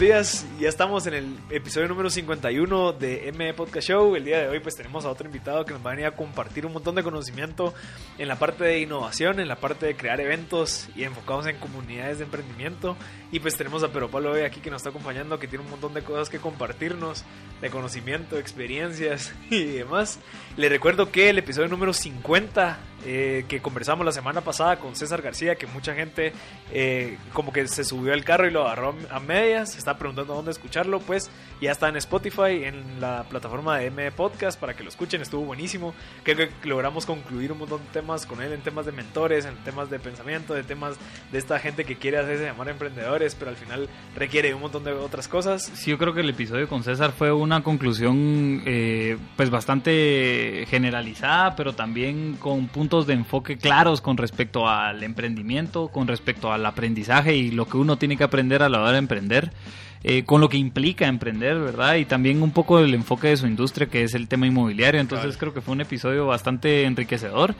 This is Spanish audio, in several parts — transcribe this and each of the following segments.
Días, ya estamos en el episodio número 51 de M Podcast Show. El día de hoy pues tenemos a otro invitado que nos va a venir a compartir un montón de conocimiento en la parte de innovación, en la parte de crear eventos y enfocados en comunidades de emprendimiento. Y pues tenemos a Pero Pablo hoy aquí que nos está acompañando, que tiene un montón de cosas que compartirnos, de conocimiento, experiencias y demás. Le recuerdo que el episodio número 50 eh, que conversamos la semana pasada con César García, que mucha gente eh, como que se subió al carro y lo agarró a medias, se está preguntando dónde escucharlo, pues ya está en Spotify, en la plataforma de M Podcast para que lo escuchen, estuvo buenísimo, creo que logramos concluir un montón de temas con él en temas de mentores, en temas de pensamiento, de temas de esta gente que quiere hacerse llamar emprendedores, pero al final requiere un montón de otras cosas. Sí, yo creo que el episodio con César fue una conclusión eh, pues bastante generalizada, pero también con puntos de enfoque claros con respecto al emprendimiento, con respecto al aprendizaje y lo que uno tiene que aprender a la hora de emprender. Eh, con lo que implica emprender, ¿verdad? Y también un poco el enfoque de su industria, que es el tema inmobiliario. Entonces creo que fue un episodio bastante enriquecedor.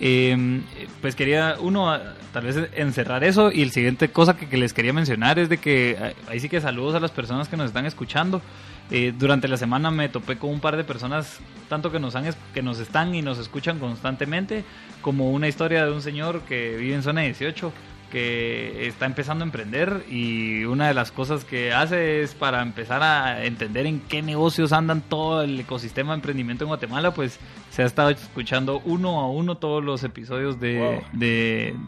Em, pues quería, uno, tal vez encerrar eso. Y el siguiente cosa que, que les quería mencionar es de que eh, ahí sí que saludos a las personas que nos están escuchando. Eh, durante la semana me topé con un par de personas, tanto que nos, han, que nos están y nos escuchan constantemente, como una historia de un señor que vive en zona 18, que está empezando a emprender y una de las cosas que hace es para empezar a entender en qué negocios andan todo el ecosistema de emprendimiento en Guatemala, pues se ha estado escuchando uno a uno todos los episodios de,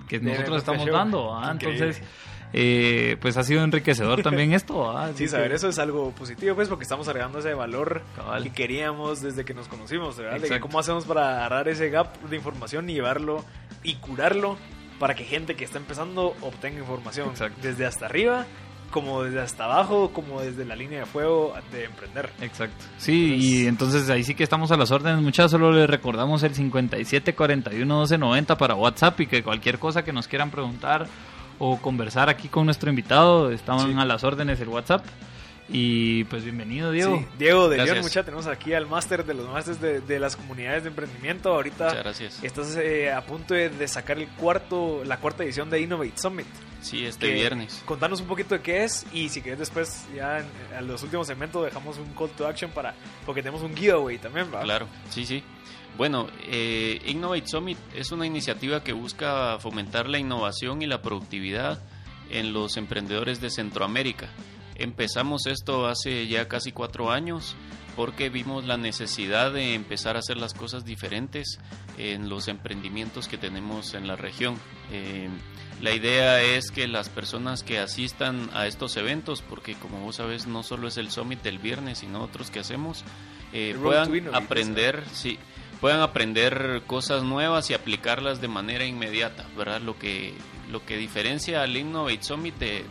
que nosotros estamos dando. ¿ah? Entonces eh, pues ha sido enriquecedor también esto. Sí, saber eso es algo positivo, pues, porque estamos agregando ese valor que queríamos desde que nos conocimos, ¿verdad? cómo hacemos para agarrar ese gap de información y llevarlo y curarlo para que gente que está empezando obtenga información desde hasta arriba como desde hasta abajo, como desde la línea de fuego de emprender. Exacto. Sí, y entonces ahí sí que estamos a las órdenes. Muchas solo les recordamos el 57 41 12 90 para WhatsApp y que cualquier cosa que nos quieran preguntar o conversar aquí con nuestro invitado, estaban a las órdenes el WhatsApp. Y pues bienvenido, Diego. Sí, Diego de León, mucha, tenemos aquí al máster de los másteres de, las comunidades de emprendimiento. Ahorita gracias. estás eh, a punto de, sacar el cuarto, la cuarta edición de Innovate Summit. Sí, este viernes. Contanos un poquito de qué es y si quieres después, ya en, los últimos segmentos, dejamos un call to action para, porque tenemos un giveaway también, ¿va? Claro, sí, sí. Bueno, eh, Innovate Summit es una iniciativa que busca fomentar la innovación y la productividad en los emprendedores de Centroamérica. Empezamos esto hace ya casi cuatro años porque vimos la necesidad de empezar a hacer las cosas diferentes en los emprendimientos que tenemos en la región. Eh, la idea es que las personas que asistan a estos eventos, porque como vos sabes no solo es el summit del viernes, sino otros que hacemos, eh, puedan aprender, sí, puedan aprender cosas nuevas y aplicarlas de manera inmediata, ¿verdad? Lo que, lo que diferencia al Innovate Summit de,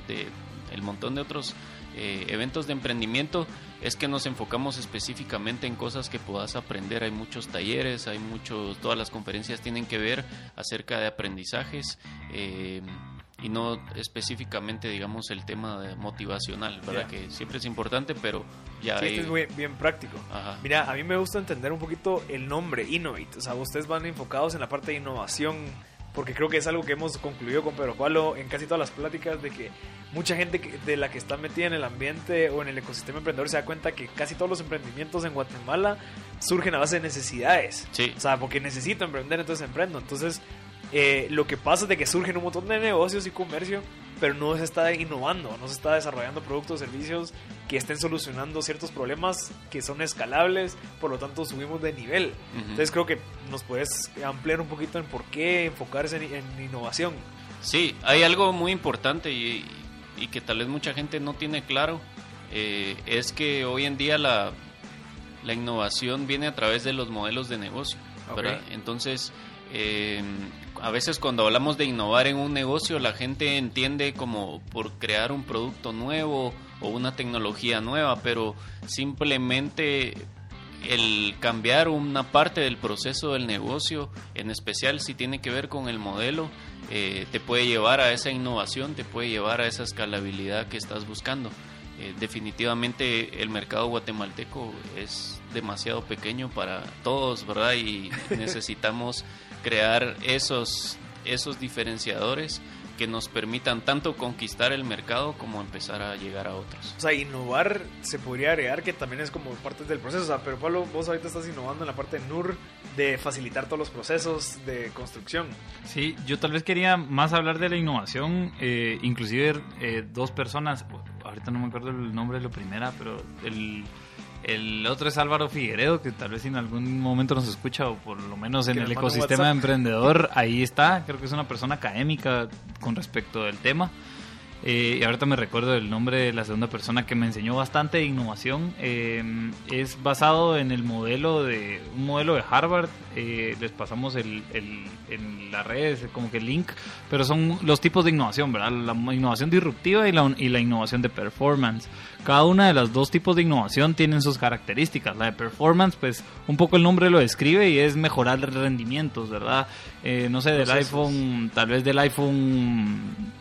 el montón de otros eh, eventos de emprendimiento es que nos enfocamos específicamente en cosas que puedas aprender. Hay muchos talleres, hay muchos, todas las conferencias tienen que ver acerca de aprendizajes. Eh, y no específicamente, digamos, el tema motivacional, ¿verdad? Que siempre es importante, pero ya... Sí, este es muy bien práctico. Mira, a mí me gusta entender un poquito el nombre, Innovate. O sea, ustedes van enfocados en la parte de innovación, porque creo que es algo que hemos concluido con Pedro Pablo en casi todas las pláticas, de que mucha gente de la que está metida en el ambiente o en el ecosistema emprendedor se da cuenta que casi todos los emprendimientos en Guatemala surgen a base de necesidades. Sí. O sea, porque necesito emprender, entonces emprendo. Entonces eh, lo que pasa es de que surgen un montón de negocios y comercio, pero no se está innovando, no se está desarrollando productos o servicios que estén solucionando ciertos problemas que son escalables, por lo tanto subimos de nivel. Entonces creo que nos puedes ampliar un poquito en por qué enfocarse en, innovación. Sí, hay algo muy importante y, que tal vez mucha gente no tiene claro, eh, es que hoy en día la, la innovación viene a través de los modelos de negocio. ¿verdad? Entonces, eh, a veces cuando hablamos de innovar en un negocio, la gente entiende como por crear un producto nuevo o una tecnología nueva, pero simplemente el cambiar una parte del proceso del negocio, en especial si tiene que ver con el modelo, eh, te puede llevar a esa innovación, te puede llevar a esa escalabilidad que estás buscando. Eh, definitivamente el mercado guatemalteco es demasiado pequeño para todos, ¿verdad? Y necesitamos crear esos, esos diferenciadores que nos permitan tanto conquistar el mercado como empezar a llegar a otros. O sea, innovar se podría agregar que también es como parte del proceso. O sea, pero Pablo, vos ahorita estás innovando en la parte de NUR de facilitar todos los procesos de construcción. Sí, yo tal vez quería más hablar de la innovación, eh, inclusive eh, dos personas, ahorita no me acuerdo el nombre de la primera, pero el el otro es Álvaro Figueredo, que tal vez en algún momento nos escucha, o por lo menos en el ecosistema de emprendedor, ahí está. Creo que es una persona académica con respecto del tema. Eh, y ahorita me recuerdo el nombre de la segunda persona que me enseñó bastante de innovación. Eh, es basado en el modelo de un modelo de Harvard. Eh, les pasamos el, en las redes como que el link, pero son los tipos de innovación, ¿verdad? La innovación disruptiva y la, y la innovación de performance. Cada una de las dos tipos de innovación tienen sus características. La de performance, pues un poco el nombre lo describe y es mejorar rendimientos, ¿verdad? no sé, del iPhone, tal vez del iPhone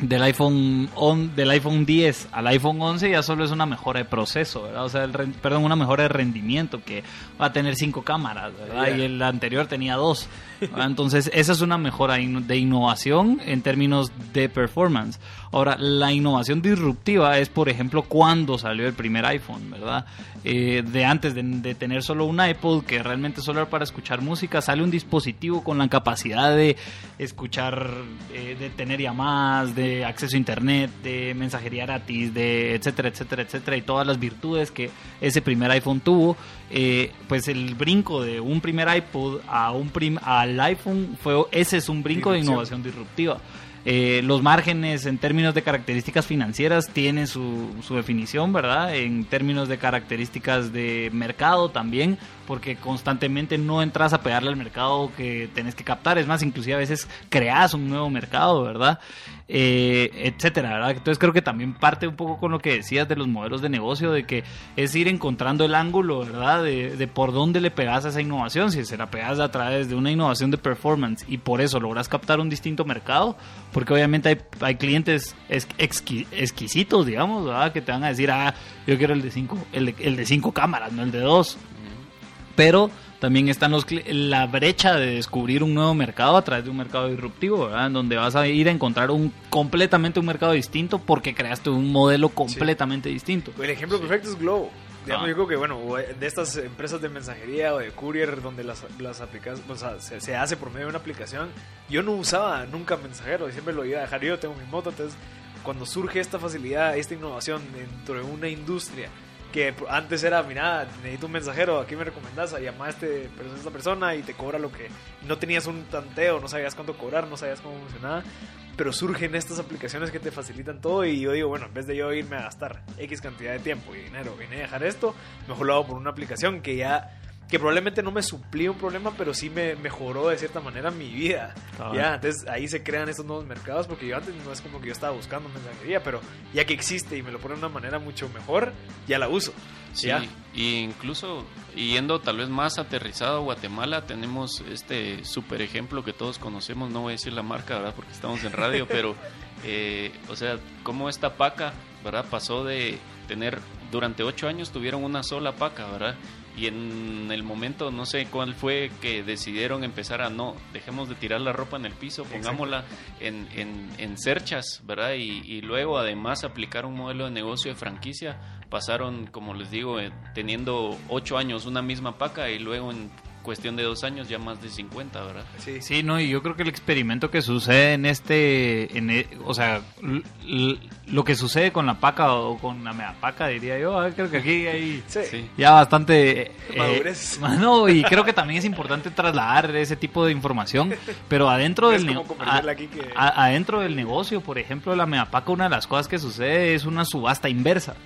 del iPhone on, del iPhone 10 al iPhone 11 ya solo es una mejora de proceso, ¿verdad? O sea, el, perdón, una mejora de rendimiento que va a tener cinco cámaras, ¿verdad? Y el anterior tenía dos. Entonces, esa es una mejora de innovación en términos de performance. Ahora, la innovación disruptiva es, por ejemplo, cuando salió el primer iPhone, ¿verdad? Eh, de antes de, tener solo un iPod, que realmente solo era para escuchar música, sale un dispositivo con la capacidad de escuchar, eh, de tener llamadas, de acceso a internet, de mensajería gratis, de etcétera, etcétera, etcétera, y todas las virtudes que ese primer iPhone tuvo. Eh, pues el brinco de un primer iPod a un prim al iPhone fue ese es un brinco de innovación disruptiva. Eh, los márgenes en términos de características financieras tienen su, su, definición, ¿verdad? En términos de características de mercado también, porque constantemente no entras a pegarle al mercado que tenés que captar. Es más, inclusive a veces creas un nuevo mercado, ¿verdad? Eh, etcétera, ¿verdad? Entonces creo que también parte un poco con lo que decías de los modelos de negocio, de que es ir encontrando el ángulo, ¿verdad? De, por dónde le pegas a esa innovación, si se la pegas a través de una innovación de performance y por eso logras captar un distinto mercado, porque obviamente hay, hay clientes exquisitos, digamos, ¿verdad? Que te van a decir, ah, yo quiero el de cinco, el de, el de cinco cámaras, no el de dos. Pero también están los, la brecha de descubrir un nuevo mercado a través de un mercado disruptivo, ¿verdad? En donde vas a ir a encontrar un completamente un mercado distinto porque creaste un modelo completamente distinto. El ejemplo perfecto es Globo. Digamos, ah. yo creo que, bueno, de estas empresas de mensajería o de courier donde las, las aplicas, o sea, se, hace por medio de una aplicación, yo no usaba nunca mensajero, y siempre lo iba a dejar yo, tengo mi moto, entonces cuando surge esta facilidad, esta innovación dentro de una industria que antes era, mira, necesito un mensajero, aquí me recomendás, llamaste a esta persona y te cobra lo que no tenías un tanteo, no sabías cuánto cobrar, no sabías cómo funcionaba, pero surgen estas aplicaciones que te facilitan todo y yo digo, bueno, en vez de yo irme a gastar X cantidad de tiempo y dinero, vine a dejar esto, mejor lo hago por una aplicación que ya que probablemente no me suplía un problema, pero sí me mejoró de cierta manera mi vida. Ya, entonces ahí se crean estos nuevos mercados, porque yo antes no es como que yo estaba buscando mensajería, pero ya que existe y me lo pone de una manera mucho mejor, ya la uso. Sí, y incluso yendo tal vez más aterrizado a Guatemala, tenemos este super ejemplo que todos conocemos, no voy a decir la marca, ¿verdad? Porque estamos en radio, pero, eh, o sea, cómo esta paca, ¿verdad? Pasó de tener, durante ocho años tuvieron una sola paca, ¿verdad? Y en el momento no sé cuál fue que decidieron empezar a no, dejemos de tirar la ropa en el piso, pongámosla en, en, en, cerchas, ¿verdad? Y, y, luego además aplicar un modelo de negocio de franquicia. Pasaron, como les digo, eh, teniendo ocho años una misma paca y luego en cuestión de dos años ya más de 50, ¿verdad? Sí, sí, no, y yo creo que el experimento que sucede en este, en e, o sea, lo que sucede con la paca o con la mega paca, diría yo, ah, creo que aquí hay ya bastante... Eh, no, y creo que también es importante trasladar ese tipo de información, pero adentro del, adentro del negocio, por ejemplo, la mega paca, una de las cosas que sucede es una subasta inversa.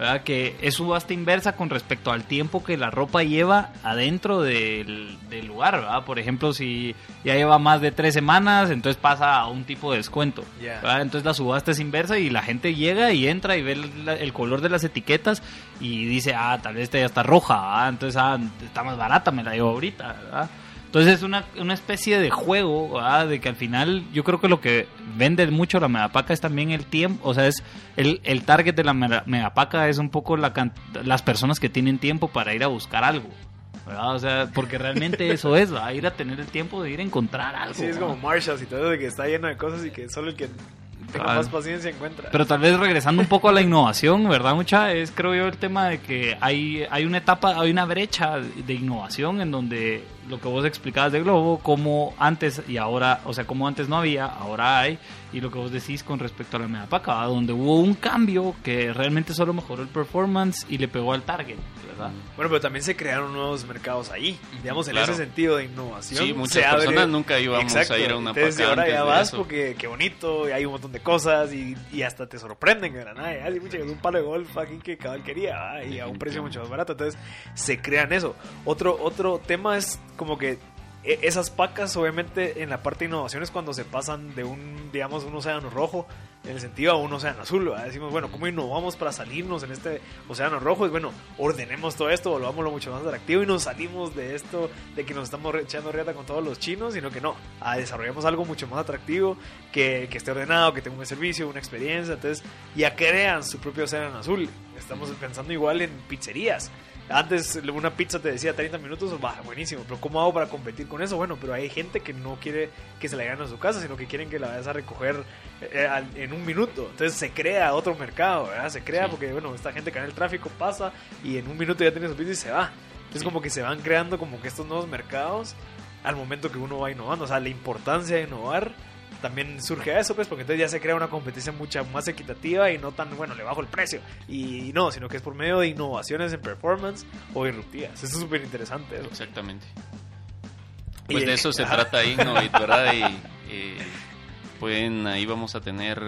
¿Verdad? Que es subasta inversa con respecto al tiempo que la ropa lleva adentro del, del lugar, ¿verdad? Por ejemplo, si ya lleva más de tres semanas, entonces pasa a un tipo de descuento. Entonces la subasta es inversa y la gente llega y entra y ve el, el color de las etiquetas y dice, ah, tal vez esta ya está roja, ¿verdad? entonces ah, está más barata, me la llevo ahorita, ¿verdad? Entonces es una, una especie de juego, ¿verdad? de que al final yo creo que lo que vende mucho la megapaca es también el tiempo, o sea, es el, el target de la mega- megapaca es un poco la can- las personas que tienen tiempo para ir a buscar algo. ¿verdad? O sea, porque realmente eso es, ir a tener el tiempo de ir a encontrar algo. Sí, es ¿verdad? como Marshalls y todo de que está lleno de cosas y que solo el que tenga Claro. más paciencia encuentra. Pero tal vez regresando un poco a la innovación, ¿verdad? Mucha es creo yo el tema de que hay, hay una etapa, hay una brecha de innovación en donde lo que vos explicabas de Globo, como antes y ahora, o sea, como antes no había, ahora hay, y lo que vos decís con respecto a la Medapaca, ¿verdad? donde hubo un cambio que realmente solo mejoró el performance y le pegó al target, ¿verdad? Bueno, pero también se crearon nuevos mercados ahí. Digamos, en Claro. ese sentido de innovación. Sí, muchas abre- personas nunca íbamos Exacto. a ir a una Entonces, paca ahora antes ya de vas eso. porque qué bonito, y hay un montón de cosas y, y hasta te sorprenden de la nada. Ya, sí, pucha, es un palo de golf aquí que cabal quería ¿va? y a un precio mucho más barato. Entonces, se crean eso. Otro, otro tema es como que esas pacas, obviamente, en la parte de innovación es cuando se pasan de un, digamos, un océano rojo, en el sentido a un océano azul. Decimos, bueno, ¿cómo innovamos para salirnos en este océano rojo? Y bueno, ordenemos todo esto, volvámoslo mucho más atractivo y nos salimos de esto, de que nos estamos echando riata con todos los chinos, sino que no, ah, desarrollamos algo mucho más atractivo, que, que esté ordenado, que tenga un servicio, una experiencia. Entonces, ya crean su propio océano azul. Estamos pensando igual en pizzerías. Antes una pizza te decía 30 minutos, va, buenísimo, pero ¿cómo hago para competir con eso? Bueno, pero hay gente que no quiere que se la lleven a su casa, sino que quieren que la vayas a recoger eh, al- en un minuto. Entonces se crea otro mercado, ¿verdad? Se crea Sí. porque, bueno, esta gente que en el tráfico pasa y en un minuto ya tiene su pizza y se va. Entonces Sí. como que se van creando como que estos nuevos mercados al momento que uno va innovando. O sea, la importancia de innovar también surge eso, pues, porque entonces ya se crea una competencia mucha más equitativa y no tan, bueno, le bajo el precio. Y no, sino que es por medio de innovaciones en performance o disruptivas. Eso es súper interesante. Exactamente. Y, Pues de eh, eso se ajá. trata Innovate, ¿verdad? Y eh, pueden, ahí vamos a tener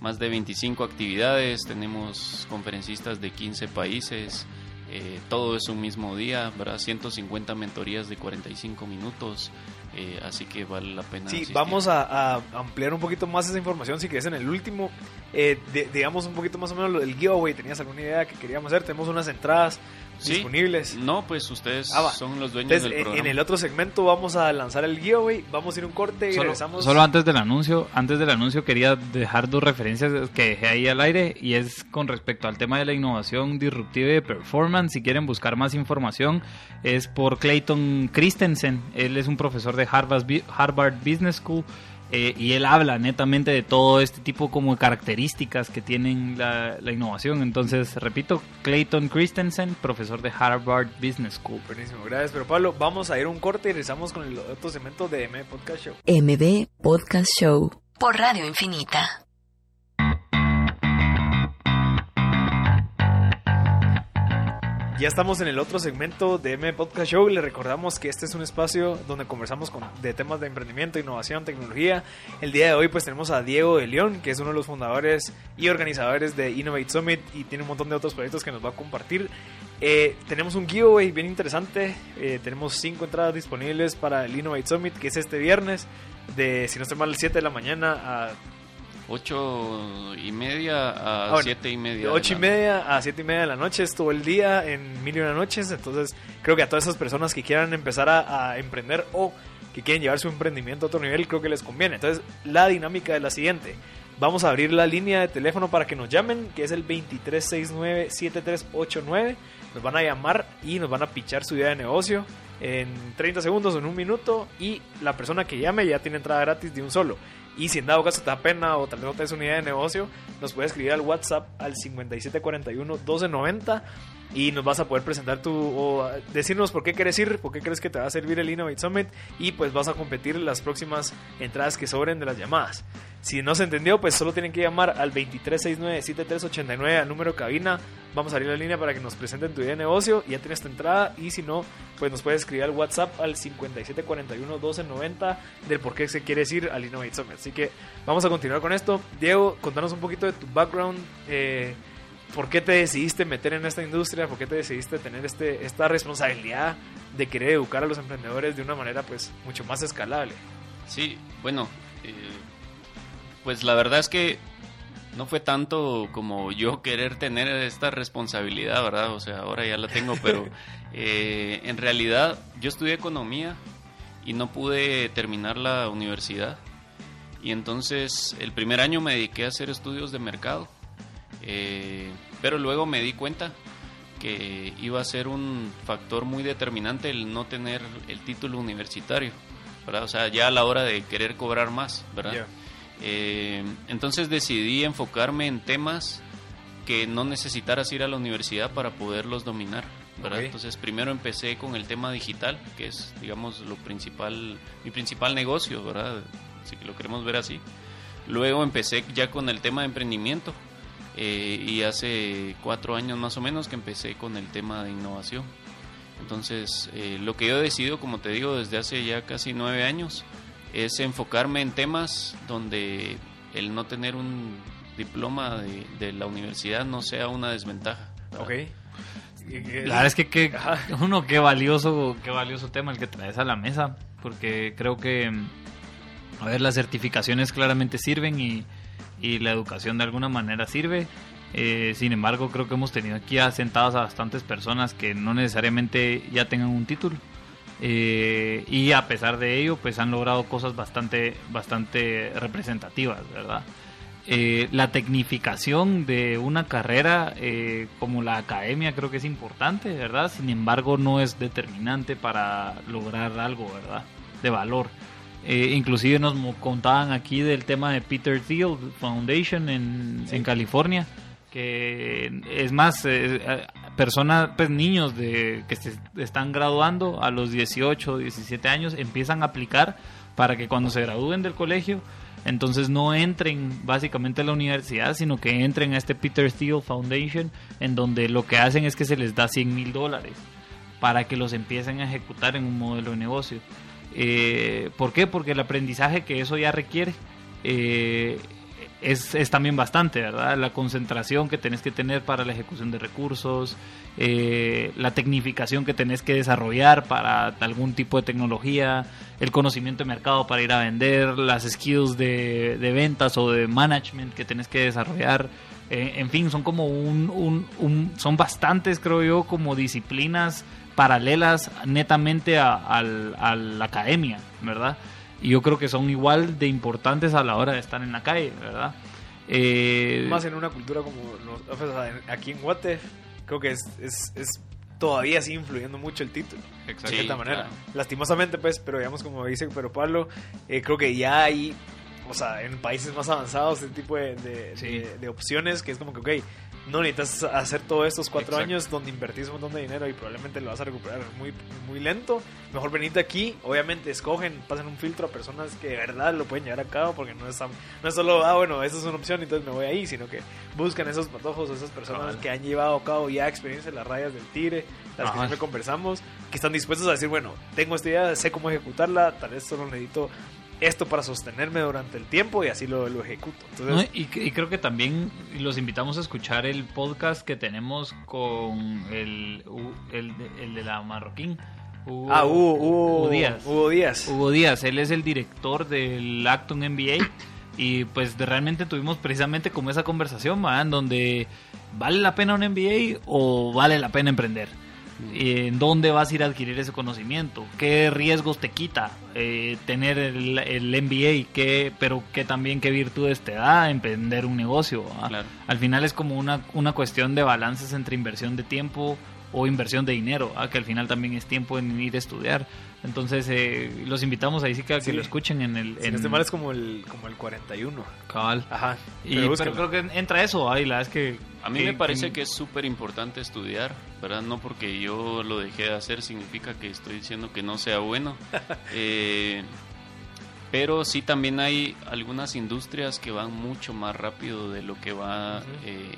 más de 25 actividades, tenemos conferencistas de 15 países, eh, todo es un mismo día, ¿verdad? 150 mentorías de 45 minutos, eh, así que vale la pena. Sí, asistir. vamos a, a ampliar un poquito más esa información si querés en el último. Eh, de- digamos un poquito más o menos lo del giveaway. ¿Tenías alguna idea que queríamos hacer? Tenemos unas entradas Sí. disponibles. No, pues ustedes Ah, son los dueños Entonces, del en, programa. en el otro segmento vamos a lanzar el giveaway. Vamos a ir un corte y Solo, regresamos. solo antes del anuncio, antes del anuncio quería dejar dos referencias que dejé ahí al aire y es con respecto al tema de la innovación disruptiva y de performance. Si quieren buscar más información es por Clayton Christensen. Él es un profesor de Harvard, Harvard Business School eh, y él habla netamente de todo este tipo como de características que tienen la, la innovación. Entonces, repito, Clayton Christensen, profesor de Harvard Business School. Buenísimo, gracias. Pero Pablo, vamos a ir a un corte y regresamos con el otro segmento de M Podcast Show. MB Podcast Show por Radio Infinita. Ya estamos en el otro segmento de M Podcast Show. Le recordamos que este es un espacio donde conversamos con, de temas de emprendimiento, innovación, tecnología. El día de hoy pues tenemos a Diego de León, que es uno de los fundadores y organizadores de Innovate Summit y tiene un montón de otros proyectos que nos va a compartir. Eh, tenemos un giveaway bien interesante. Eh, tenemos cinco entradas disponibles para el Innovate Summit, que es este viernes, de si no estoy mal, 7 de la mañana a Ocho y media a Ah, bueno, siete y media. De de 8 y media a 7 y media de la noche, es todo el día en Mil y Una Noches. Entonces, creo que a todas esas personas que quieran empezar a, a emprender o que quieren llevar su emprendimiento a otro nivel, creo que les conviene. Entonces, la dinámica es la siguiente: vamos a abrir la línea de teléfono para que nos llamen, que es el 2369-7389. Nos van a llamar y nos van a pichar su idea de negocio en 30 segundos o en un minuto. Y la persona que llame ya tiene entrada gratis de un solo. Y si en dado caso te da pena o tal vez no tienes una idea de negocio, nos puedes escribir al WhatsApp al 5741-1290 y nos vas a poder presentar tu o decirnos por qué quieres ir, por qué crees que te va a servir el Innovate Summit y pues vas a competir las próximas entradas que sobren de las llamadas. Si no se entendió, pues solo tienen que llamar al 2369-7389 al número cabina. Vamos a abrir la línea para que nos presenten tu idea de negocio ya tienes tu entrada. Y si no, pues nos puedes escribir al WhatsApp al 5741-1290 del por qué se quieres ir al Innovate Summit. Así que vamos a continuar con esto. Diego, contanos un poquito de tu background. eh, ¿por qué te decidiste meter en esta industria? ¿Por qué te decidiste tener este, esta responsabilidad de querer educar a los emprendedores de una manera pues mucho más escalable? Sí, bueno, eh, pues la verdad es que no fue tanto como yo querer tener esta responsabilidad, ¿verdad? O sea, ahora ya la tengo, pero eh, en realidad yo estudié economía y no pude terminar la universidad. Y entonces el primer año me dediqué a hacer estudios de mercado. Eh, pero luego me di cuenta que iba a ser un factor muy determinante el no tener el título universitario, ¿verdad? O sea, ya a la hora de querer cobrar más, ¿verdad? Eh, entonces decidí enfocarme en temas que no necesitaras ir a la universidad para poderlos dominar. ¿verdad? Entonces primero empecé con el tema digital, que es, digamos, lo principal, mi principal negocio, ¿verdad? Si lo queremos ver así. Luego empecé ya con el tema de emprendimiento eh, y hace cuatro años más o menos que empecé con el tema de innovación. Entonces, eh, lo que yo he decidido, como te digo, desde hace ya casi nueve años, es enfocarme en temas donde el no tener un diploma de, la universidad no sea una desventaja. Ok. La verdad es que, uno, qué valioso, qué valioso tema el que traes a la mesa, porque creo que, a ver, las certificaciones claramente sirven y, y la educación de alguna manera sirve. Eh, sin embargo, creo que hemos tenido aquí asentadas a bastantes personas que no necesariamente ya tengan un título. Eh, y a pesar de ello, pues han logrado cosas bastante, bastante representativas, ¿verdad? Eh, la tecnificación de una carrera eh, como la academia creo que es importante, ¿verdad? Sin embargo, no es determinante para lograr algo, ¿verdad? De valor. inclusive nos contaban aquí del tema de Peter Thiel Foundation en, en California, que es más, eh, eh, personas, pues niños de, que se están graduando a los 18, 17 años empiezan a aplicar para que cuando se gradúen del colegio, entonces no entren básicamente a la universidad, sino que entren a este Peter Steele Foundation, en donde lo que hacen es que se les da 100 mil dólares para que los empiecen a ejecutar en un modelo de negocio. Eh, ¿Por qué? Porque el aprendizaje que eso ya requiere eh, es, es, también bastante, ¿verdad? La concentración que tenés que tener para la ejecución de recursos, eh, la tecnificación que tenés que desarrollar para algún tipo de tecnología, el conocimiento de mercado para ir a vender, las skills de, ventas o de management que tenés que desarrollar. Eh, en fin, son como un, un, un, son bastantes, creo yo, como disciplinas paralelas netamente a, a la academia, ¿verdad? Y yo creo que son igual de importantes a la hora de estar en la calle, ¿verdad? Eh, Más en una cultura como aquí en Guate, creo que es, es, es, todavía sigue influyendo mucho el título. De cierta manera. Lastimosamente, pues, pero digamos como dice pero Pablo, eh, creo que ya hay, o sea, en países más avanzados, este tipo de, de, de opciones que es como que, ok, no necesitas hacer todos estos cuatro años donde invertís un montón de dinero y probablemente lo vas a recuperar muy, muy lento. Mejor venite aquí, obviamente escogen, pasen un filtro a personas que de verdad lo pueden llevar a cabo porque no es, no es solo, ah, bueno, esa es una opción, entonces me voy ahí, sino que buscan esos patojos, esas personas que han llevado a cabo ya experiencia en las rayas del tigre, las que siempre conversamos, que están dispuestos a decir, bueno, tengo esta idea, sé cómo ejecutarla, tal vez solo necesito esto para sostenerme durante el tiempo y así lo, lo ejecuto. y, creo que también los invitamos a escuchar el podcast que tenemos con el, el, el de la Marroquín. ah, Hugo, Díaz. Hugo Díaz. Hugo Díaz, él es el director del Acton MBA y pues realmente tuvimos precisamente como esa conversación, en donde vale la pena un MBA o vale la pena emprender en dónde vas a ir a adquirir ese conocimiento, qué riesgos te quita eh, tener el, el MBA, qué, pero qué también qué virtudes te da emprender un negocio. Al final es como una, una cuestión de balances entre inversión de tiempo o inversión de dinero, que al final también es tiempo en ir a estudiar. Entonces, eh, los invitamos ahí sí que, que lo escuchen en el... En... este mal es como el, como el 41. Cabal. Ajá. Y, pero, creo que entra eso, ahí la es que... A mí me parece que, es súper importante estudiar, ¿verdad? No porque yo lo dejé de hacer significa que estoy diciendo que no sea bueno. eh, pero sí también hay algunas industrias que van mucho más rápido de lo que va eh,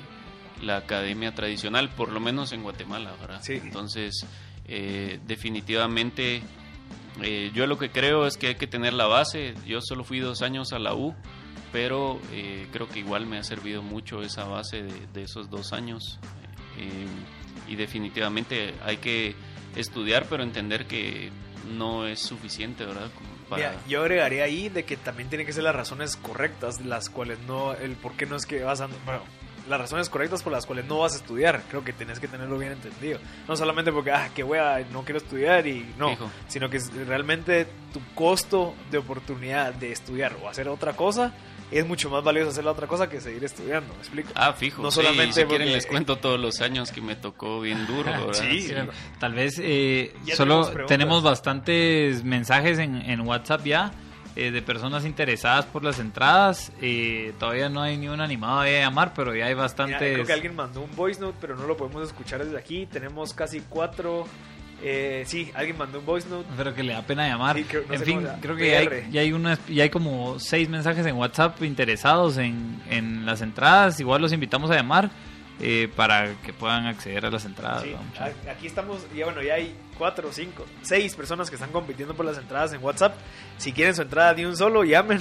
la academia tradicional, por lo menos en Guatemala, ¿verdad? Sí. Entonces, eh, definitivamente yo lo que creo es que hay que tener la base. Yo solo fui dos años a la U, pero eh, creo que igual me ha servido mucho esa base de, esos dos años eh, y definitivamente hay que estudiar pero entender que no es suficiente, ¿verdad? Para... yo agregaría ahí de que también tienen que ser las razones correctas, las cuales no, el por qué no es que vas a... Bueno, las razones correctas por las cuales no vas a estudiar. Creo que tienes que tenerlo bien entendido. No solamente porque, ah, qué wea, no quiero estudiar y no, sino que realmente tu costo de oportunidad de estudiar o hacer otra cosa es mucho más valioso hacer la otra cosa que seguir estudiando, ¿me explico? Ah, fijo. No solamente si quieren les cuento todos los años que me tocó bien duro, ¿verdad? sí, tal vez eh, solo tenemos, bastantes mensajes en, en WhatsApp ya eh, de personas interesadas por las entradas. Eh, todavía no hay ni un animado a llamar, pero ya hay bastantes. creo que alguien mandó un voice note, pero no lo podemos escuchar desde aquí. Tenemos casi cuatro. Eh, sí, alguien mandó un voice note. Pero que le da pena llamar. en fin, creo que ya hay, ya hay, una, ya hay como seis mensajes en WhatsApp interesados en, en las entradas. Igual los invitamos a llamar. Eh, para que puedan acceder a las entradas. aquí estamos, ya bueno, ya hay cuatro, cinco, seis personas que están compitiendo por las entradas en WhatsApp. Si quieren su entrada de un solo, llamen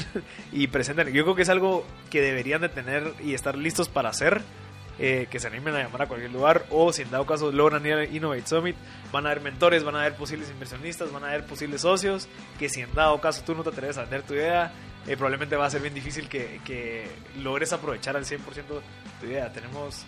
y presenten. Yo creo que es algo que deberían de tener y estar listos para hacer. Eh, que se animen a llamar a cualquier lugar o si en dado caso logran ir a Innovate Summit van a haber mentores, van a haber posibles inversionistas, van a haber posibles socios que si en dado caso tú no te atreves a vender tu idea eh, probablemente va a ser bien difícil que, que logres aprovechar al 100% tu idea. Tenemos,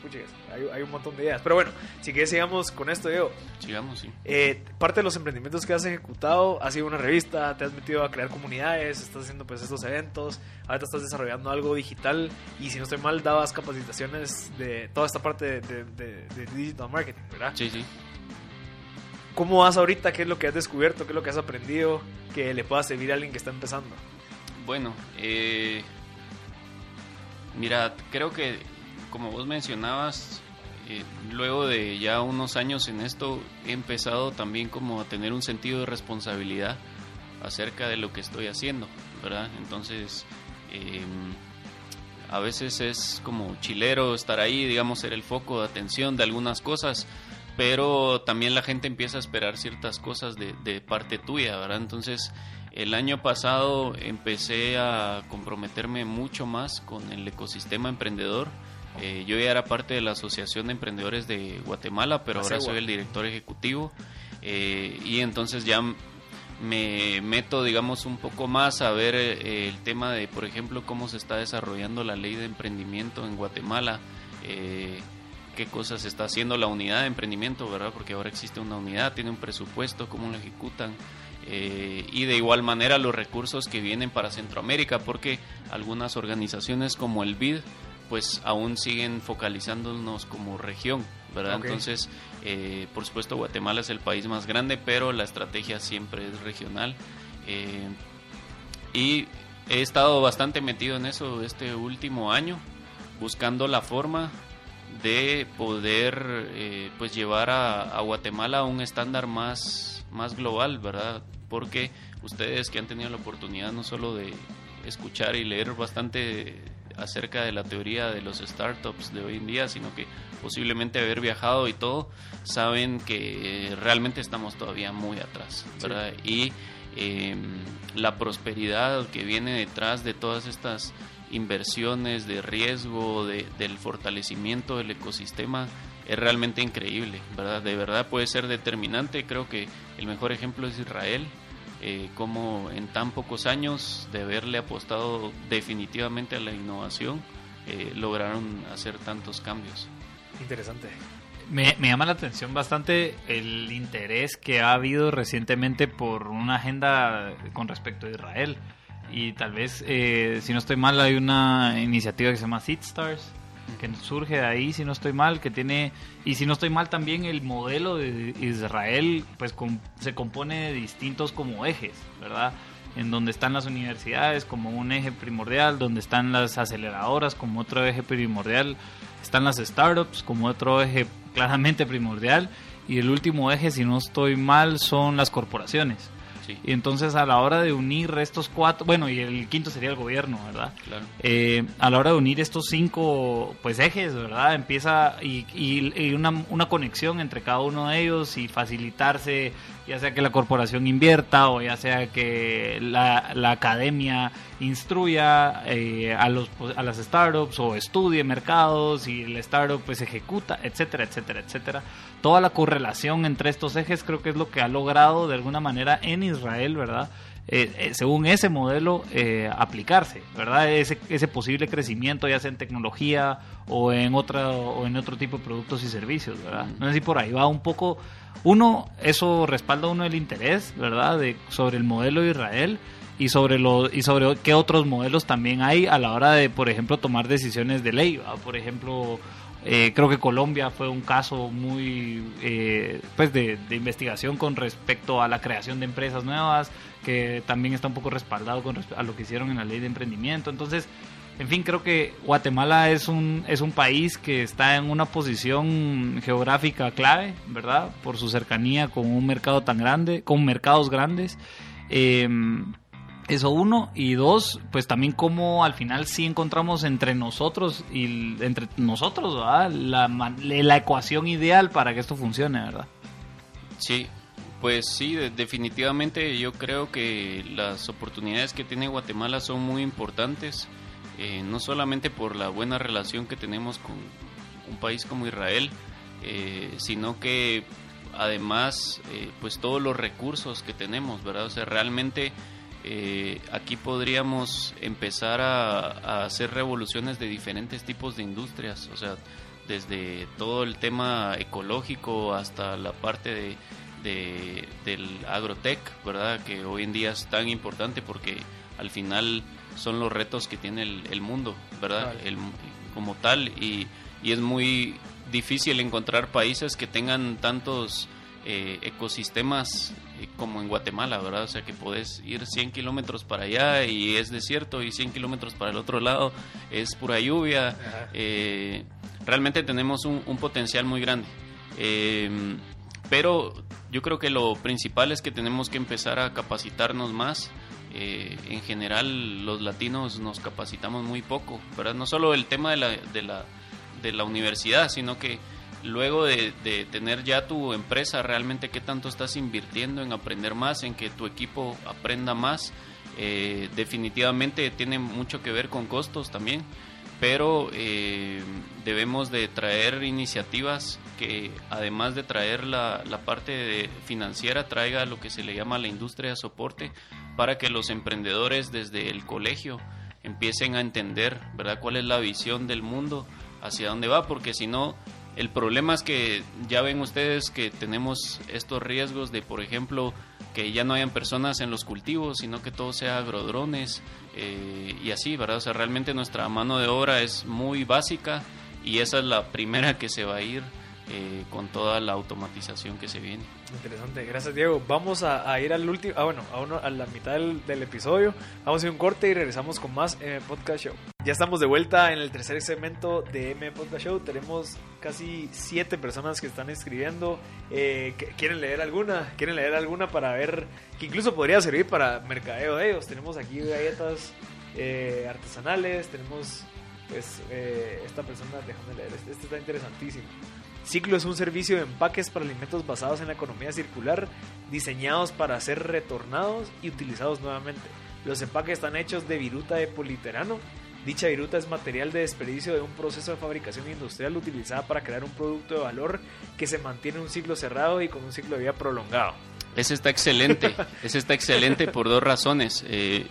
hay, hay, un montón de ideas. Pero bueno, si quieres sigamos con esto, Diego. Sigamos, sí. Eh, parte de los emprendimientos que has ejecutado ha sido una revista, te has metido a crear comunidades, estás haciendo pues estos eventos, ahora estás desarrollando algo digital y si no estoy mal, dabas capacitaciones de toda esta parte de, de digital marketing, ¿verdad? Sí, sí. ¿Cómo vas ahorita? ¿Qué es lo que has descubierto? ¿Qué es lo que has aprendido que le pueda servir a alguien que está empezando? Bueno, eh, mira, creo que como vos mencionabas, eh, luego de ya unos años en esto, he empezado también como a tener un sentido de responsabilidad acerca de lo que estoy haciendo, ¿verdad? Entonces, em, a veces es como chilero estar ahí, digamos, ser el foco de atención de algunas cosas, pero también la gente empieza a esperar ciertas cosas de, de parte tuya, ¿verdad? Entonces, el año pasado empecé a comprometerme mucho más con el ecosistema emprendedor. Eh, yo ya era parte de la Asociación de Emprendedores de Guatemala, pero ahora soy el director ejecutivo. Eh, y entonces ya me meto, digamos, un poco más a ver eh, el tema de, por ejemplo, cómo se está desarrollando la ley de emprendimiento en Guatemala, qué cosas está haciendo la unidad de emprendimiento, ¿verdad? Porque ahora existe una unidad, tiene un presupuesto, cómo lo ejecutan. Eh, y de igual manera los recursos que vienen para Centroamérica, porque algunas organizaciones como el BID, pues aún siguen focalizándonos como región, ¿verdad? Entonces, eh, por supuesto, Guatemala es el país más grande, pero la estrategia siempre es regional. Eh, y he estado bastante metido en eso este último año, buscando la forma de poder pues llevar a, a Guatemala a un estándar más, más global, ¿verdad? Porque ustedes que han tenido la oportunidad no solo de escuchar y leer bastante acerca de la teoría de los startups de hoy en día, sino que posiblemente haber viajado y todo, saben que realmente estamos todavía muy atrás, ¿verdad? Y em, la prosperidad que viene detrás de todas estas inversiones de riesgo, de, del fortalecimiento del ecosistema, es realmente increíble, ¿verdad? De verdad puede ser determinante. Creo que el mejor ejemplo es Israel, eh, como en tan pocos años de haberle apostado definitivamente a la innovación, eh, lograron hacer tantos cambios. Interesante. Me, me, llama la atención bastante el interés que ha habido recientemente por una agenda con respecto a Israel. Y tal vez, eh, si no estoy mal, hay una iniciativa que se llama Seed Stars, que surge de ahí, si no estoy mal, que tiene, y si no estoy mal también el modelo de Israel, pues se compone de distintos como ejes, ¿verdad? En donde están las universidades como un eje primordial, donde están las aceleradoras como otro eje primordial, están las startups como otro eje claramente primordial, y el último eje, si no estoy mal, son las corporaciones. Y entonces a la hora de unir estos cuatro, bueno, y el quinto sería el gobierno, ¿verdad? Eh, a la hora de unir estos cinco pues ejes, ¿verdad? Empieza y, y, una, una, conexión entre cada uno de ellos y facilitarse ya sea que la corporación invierta o ya sea que la, la academia instruya eh, a, los, a las startups o estudie mercados y el startup pues ejecuta, etcétera, etcétera, etcétera. Toda la correlación entre estos ejes creo que es lo que ha logrado de alguna manera en Israel, ¿verdad? Eh, eh, según ese modelo eh, aplicarse, ¿verdad? Ese, ese posible crecimiento ya sea en tecnología o en otra o en otro tipo de productos y servicios, ¿verdad? No sé si por ahí va un poco uno eso respalda uno el interés, ¿verdad? De sobre el modelo de Israel y sobre lo y sobre qué otros modelos también hay a la hora de, por ejemplo, tomar decisiones de ley. Por ejemplo, eh, creo que Colombia fue un caso muy eh, pues de, de, investigación con respecto a la creación de empresas nuevas, que también está un poco respaldado con a lo que hicieron en la ley de emprendimiento. Entonces, en fin, creo que Guatemala es un, es un país que está en una posición geográfica clave, ¿verdad? Por su cercanía con un mercado tan grande, con mercados grandes. Eh, eso uno. Y dos, pues también como al final sí encontramos entre nosotros y entre nosotros. La, la ecuación ideal para que esto funcione, ¿verdad? Sí, pues sí, definitivamente yo creo que las oportunidades que tiene Guatemala son muy importantes, eh, no solamente por la buena relación que tenemos con un país como Israel, eh, sino que además, eh, pues todos los recursos que tenemos, ¿verdad? O sea, realmente aquí podríamos empezar a, a, hacer revoluciones de diferentes tipos de industrias, o sea, desde todo el tema ecológico hasta la parte de, de, del agrotech, ¿verdad? Que hoy en día es tan importante porque al final son los retos que tiene el, el mundo, ¿verdad? Vale. El, como tal, y, y, es muy difícil encontrar países que tengan tantos eh, ecosistemas como en Guatemala, ¿verdad? O sea que podés ir 100 kilómetros para allá y es desierto y 100 kilómetros para el otro lado es pura lluvia. Eh, realmente tenemos un, un, potencial muy grande. Eh, pero yo creo que lo principal es que tenemos que empezar a capacitarnos más. Eh, en general los latinos nos capacitamos muy poco, ¿verdad? No solo el tema de la, universidad, sino que luego de, de, tener ya tu empresa, realmente qué tanto estás invirtiendo en aprender más, en que tu equipo aprenda más. Eh, definitivamente tiene mucho que ver con costos también, pero eh, debemos de traer iniciativas que además de traer la, la parte de financiera, traiga lo que se le llama la industria de soporte para que los emprendedores desde el colegio empiecen a entender, ¿verdad?, cuál es la visión del mundo, hacia dónde va, porque si no, el problema es que ya ven ustedes que tenemos estos riesgos de, por ejemplo, que ya no hayan personas en los cultivos, sino que todo sea agrodrones eh, y así, ¿verdad? O sea, realmente nuestra mano de obra es muy básica y esa es la primera que se va a ir eh, con toda la automatización que se viene. Interesante, gracias Diego. Vamos a, ir al último, ah bueno, a, uno, a la mitad del, episodio. Vamos a ir un corte y regresamos con más M Podcast Show. Ya estamos de vuelta en el tercer segmento de M Podcast Show. Tenemos casi siete personas que están escribiendo. Eh, ¿Quieren leer alguna? ¿Quieren leer alguna para ver que incluso podría servir para mercadeo de ellos? Tenemos aquí galletas eh, artesanales, tenemos pues esta persona, déjame leer, este, este está interesantísimo. Ciclo es un servicio de empaques para alimentos basados en la economía circular, diseñados para ser retornados y utilizados nuevamente. Los empaques están hechos de viruta de politerano. Dicha viruta es material de desperdicio de un proceso de fabricación industrial utilizada para crear un producto de valor que se mantiene un ciclo cerrado y con un ciclo de vida prolongado. Ese está excelente, ese está excelente por dos razones. Eh,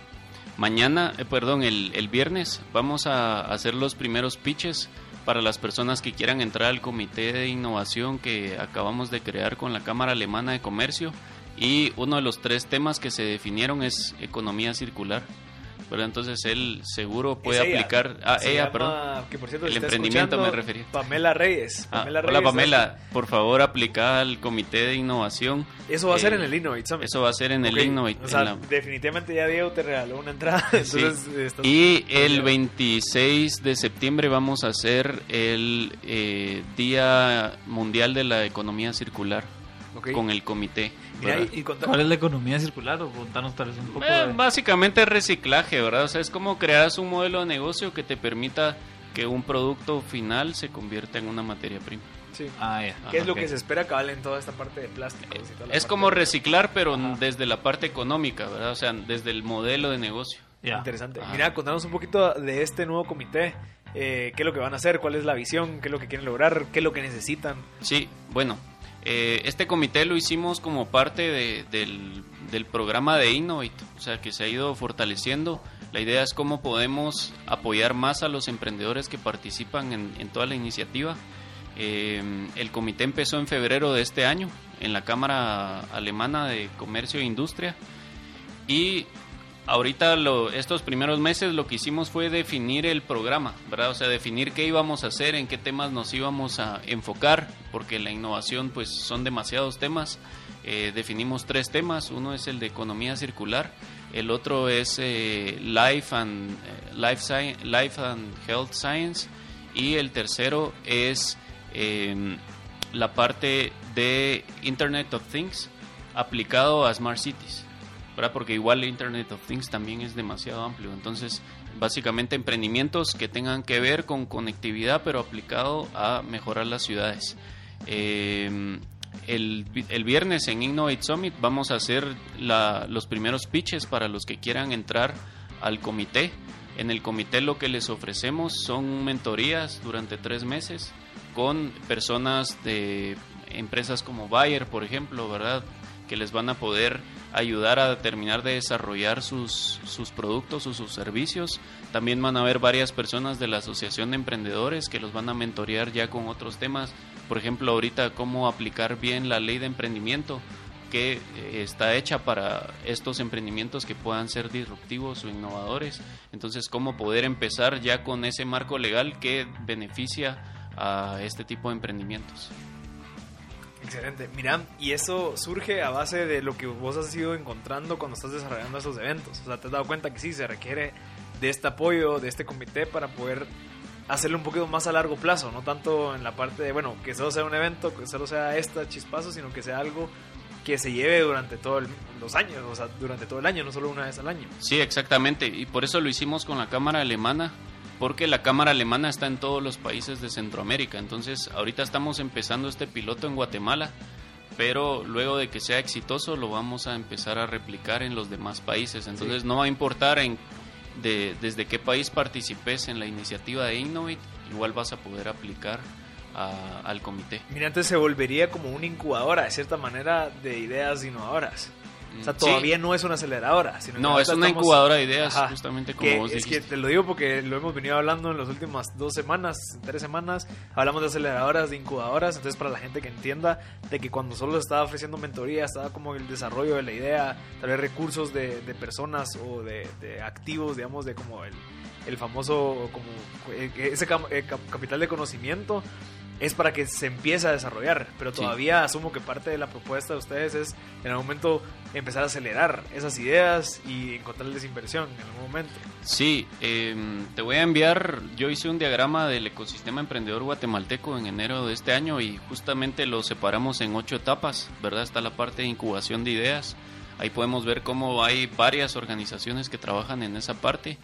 mañana, eh, perdón, el, el viernes vamos a hacer los primeros pitches para las personas que quieran entrar al comité de innovación que acabamos de crear con la Cámara Alemana de Comercio y uno de los tres temas que se definieron es economía circular. Pero entonces él seguro puede ella, aplicar a se ella, llama, perdón. que por cierto el emprendimiento me refería. Pamela Reyes. Ah, Pamela hola Reyes, Pamela, por favor aplica al comité de innovación. Eso va a ser Eh, en el Innovate Summit. Eso va a ser en el Ok, Innovate. O sea, la- definitivamente ya Diego te regaló una entrada. Sí. Estás- Y el 26 de septiembre vamos a hacer el eh, Día Mundial de la Economía Circular Con el comité. ¿Cuál es la economía circular? O contanos tal vez un poco. Eh, de- Básicamente es reciclaje, ¿verdad? O sea, es como creas un modelo de negocio que te permita que un producto final se convierta en una materia prima. Sí. Ah, ya. ¿Qué es lo que se espera cabal en toda esta parte de plásticos? y toda la Es como de- reciclar, pero Ajá. desde la parte económica, ¿verdad? O sea, desde el modelo de negocio. Interesante. Ajá. Mira, contanos un poquito de este nuevo comité. Eh, ¿Qué es lo que van a hacer? ¿Cuál es la visión? ¿Qué es lo que quieren lograr? ¿Qué es lo que necesitan? Sí, bueno, eh, este comité lo hicimos como parte de- del, del programa de Innovate, o sea, que se ha ido fortaleciendo. La idea es cómo podemos apoyar más a los emprendedores que participan en, en toda la iniciativa. Eh, el comité empezó en febrero de este año en la Cámara Alemana de Comercio e Industria y ahorita lo- estos primeros meses lo que hicimos fue definir el programa, ¿verdad? O sea, definir qué íbamos a hacer, en qué temas nos íbamos a enfocar, porque la innovación pues son demasiados temas. Eh, definimos tres temas, uno es el de economía circular, el otro es eh, life, and, eh, life, sci- life and Health Science y el tercero es eh, la parte de Internet of Things aplicado a Smart Cities. ¿Verdad? Porque igual el Internet of Things también es demasiado amplio. Entonces, básicamente emprendimientos que tengan que ver con conectividad, pero aplicado a mejorar las ciudades. Eh, el, el viernes en Innovate Summit vamos a hacer la- los primeros pitches para los que quieran entrar al comité. En el comité lo que les ofrecemos son mentorías durante tres meses con personas de empresas como Bayer, por ejemplo, ¿verdad? Que les van a poder ayudar a terminar de desarrollar sus, sus productos o sus servicios. También van a haber varias personas de la Asociación de Emprendedores que los van a mentorear ya con otros temas. Por ejemplo, ahorita cómo aplicar bien la ley de emprendimiento que eh, está hecha para estos emprendimientos que puedan ser disruptivos o innovadores. Entonces, cómo poder empezar ya con ese marco legal que beneficia a este tipo de emprendimientos. Excelente. Mira, y eso surge a base de lo que vos has ido encontrando cuando estás desarrollando estos eventos. O sea, te has dado cuenta que sí, se requiere de este apoyo, de este comité para poder hacerlo un poquito más a largo plazo, no tanto en la parte de, bueno, que solo sea un evento, que solo sea esta chispazo, sino que sea algo que se lleve durante todos los años, o sea, durante todo el año, no solo una vez al año. Sí, exactamente. Y por eso lo hicimos con la Cámara Alemana, porque la Cámara Alemana está en todos los países de Centroamérica. Entonces, ahorita estamos empezando este piloto en Guatemala, pero luego de que sea exitoso lo vamos a empezar a replicar en los demás países. Entonces, no va a importar en de, desde qué país participes en la iniciativa de Innovate, igual vas a poder aplicar a- al comité. Mira, antes se volvería como una incubadora, de cierta manera, de ideas innovadoras. O sea, Sí. todavía no es una aceleradora. Sino No, es una estamos- incubadora de ideas, Ajá. justamente como Que vos es que te lo digo porque lo hemos venido hablando en las últimas dos semanas, tres semanas. Hablamos de aceleradoras, de incubadoras. Entonces, para la gente que entienda de que cuando solo estaba ofreciendo mentoría, estaba como el desarrollo de la idea, tal vez recursos de, de personas o de, de activos, digamos, de como el, el famoso, como eh, ese eh, cap- capital de conocimiento. Es para que se empiece a desarrollar, pero Sí. todavía asumo que parte de la propuesta de ustedes es en algún momento empezar a acelerar esas ideas y encontrarles inversión en algún momento. Sí, eh, te voy a enviar, yo hice un diagrama del ecosistema emprendedor guatemalteco en enero de este año y justamente lo separamos en ocho etapas, ¿verdad? Está la parte de incubación de ideas, ahí podemos ver cómo hay varias organizaciones que trabajan en esa parte.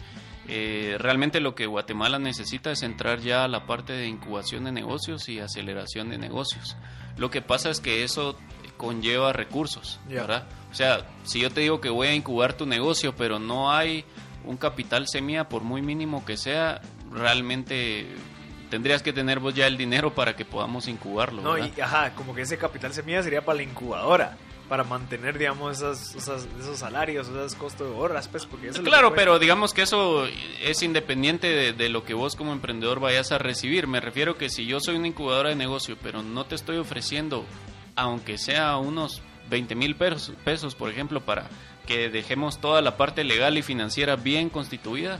Eh, realmente lo que Guatemala necesita es entrar ya a la parte de incubación de negocios y aceleración de negocios. Lo que pasa es que eso conlleva recursos. ¿verdad? O sea, si yo te digo que voy a incubar tu negocio, pero no hay un capital semilla, por muy mínimo que sea, realmente tendrías que tener vos ya el dinero para que podamos incubarlo. No, ¿verdad? y ajá, como que ese capital semilla sería para la incubadora, para mantener, digamos, esas, esas- esos salarios, esos costos de horas, pues, porque eso Claro, pero digamos que eso es independiente de, de lo que vos como emprendedor vayas a recibir. Me refiero que si yo soy una incubadora de negocio, pero no te estoy ofreciendo, aunque sea unos 20 mil pesos, pesos, por ejemplo, para que dejemos toda la parte legal y financiera bien constituida,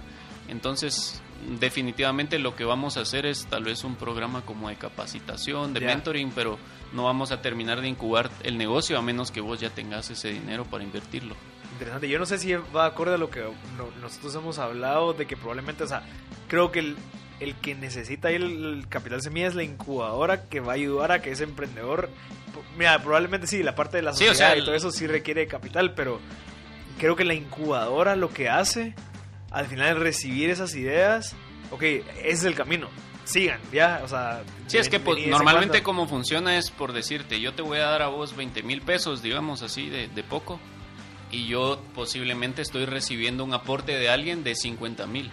entonces definitivamente lo que vamos a hacer es tal vez un programa como de capacitación, de mentoring, pero no vamos a terminar de incubar el negocio a menos que vos ya tengas ese dinero para invertirlo. Interesante. Yo no sé si va acorde a lo que no- nosotros hemos hablado, de que probablemente, o sea, creo que el, el que necesita el, el capital semilla es la incubadora que va a ayudar a que ese emprendedor, mira, probablemente sí, la parte de la Sí, o sociedad sea, y todo eso sí requiere capital, pero creo que la incubadora lo que hace al final es recibir esas ideas, ok, ese es el camino. Sigan, ¿ya? O sea... Sí, es que pues, normalmente cuando. como funciona es por decirte, yo te voy a dar a vos 20 mil pesos, digamos así, de, de poco, y yo posiblemente estoy recibiendo un aporte de alguien de 50 mil,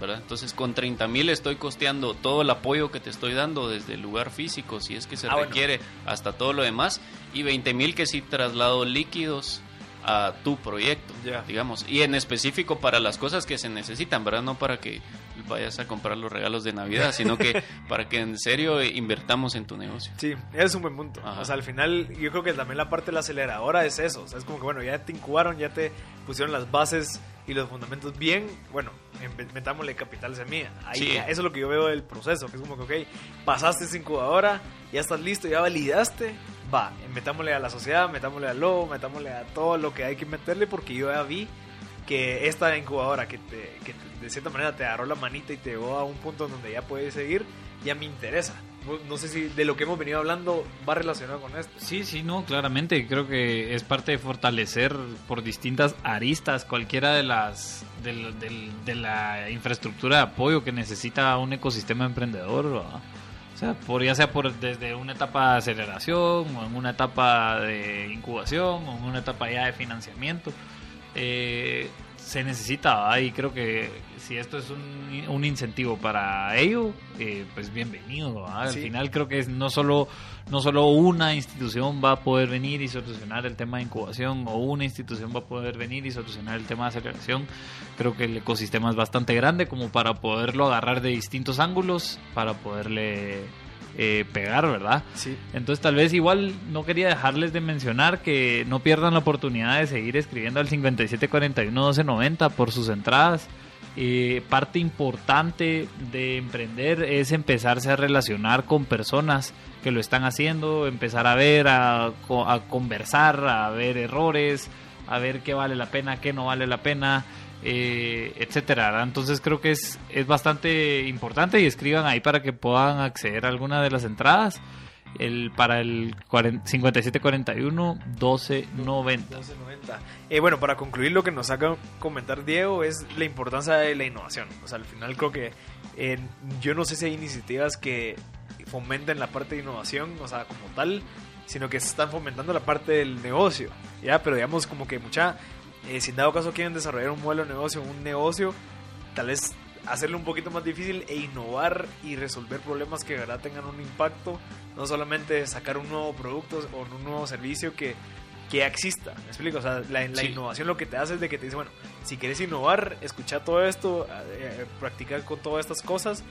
¿verdad? Entonces con 30 mil estoy costeando todo el apoyo que te estoy dando desde el lugar físico, si es que se Ah, bueno. requiere, hasta todo lo demás, y 20 mil que sí traslado líquidos a tu proyecto, Ya. digamos, y en específico para las cosas que se necesitan, ¿verdad? No para que vayas a comprar los regalos de Navidad, sino que para que en serio invertamos en tu negocio. Sí, es un buen punto. Ajá. O sea, al final yo creo que también la parte de la aceleradora es eso. O sea, es como que, bueno, ya te incubaron, ya te pusieron las bases y los fundamentos bien. Bueno, metámosle capital semilla. Ahí, Sí. Eso es lo que yo veo del proceso, que es como que, ok, pasaste esa incubadora, ya estás listo, ya validaste. Va, metámosle a la sociedad, metámosle al logo, metámosle a todo lo que hay que meterle porque yo ya vi que esta incubadora que, de cierta manera te agarró la manita y te llevó a un punto donde ya puedes seguir, ya me interesa. No- sé si de lo que hemos venido hablando va relacionado con esto. Sí, sí, no, claramente. Creo que es parte de fortalecer por distintas aristas cualquiera de las del- de la infraestructura de apoyo que necesita un ecosistema emprendedor. O sea, por, ya sea por desde una etapa de aceleración o en una etapa de incubación o en una etapa ya de financiamiento. Eh, se necesita y creo que si esto es un, un incentivo para ello, eh, pues bienvenido. Al Sí. final creo que es no solo no solo una institución va a poder venir y solucionar el tema de incubación o una institución va a poder venir y solucionar el tema de aceleración. Creo que el ecosistema es bastante grande como para poderlo agarrar de distintos ángulos para poderle eh, pegar, ¿verdad? Sí. Entonces tal vez igual no quería dejarles de mencionar que no pierdan la oportunidad de seguir escribiendo al 5741-1290 por sus entradas. Eh, parte importante de emprender es empezarse a relacionar con personas que lo están haciendo, empezar a ver, a, co- a conversar, a ver errores, a ver qué vale la pena, qué no vale la pena, eh, etcétera. Entonces creo que es, es bastante importante y escriban ahí para que puedan acceder a alguna de las entradas. El, para el 40 5741 1290. 1290. Eh, bueno, para concluir lo que nos saca comentar Diego es la importancia de la innovación. O sea, al final creo que yo no sé si hay iniciativas que fomenten la parte de innovación, o sea, como tal, sino que se están fomentando la parte del negocio, ¿ya? Pero digamos como que mucha, eh, si en dado caso quieren desarrollar un modelo de negocio, un negocio, tal vez hacerlo un poquito más difícil e innovar y resolver problemas que de verdad tengan un impacto, no solamente sacar un nuevo producto o un nuevo servicio que, que exista, ¿me explico? O sea, la, la Sí. innovación lo que te hace es de que te dice, bueno, si quieres innovar, escucha todo esto, eh, practicar con todas estas cosas,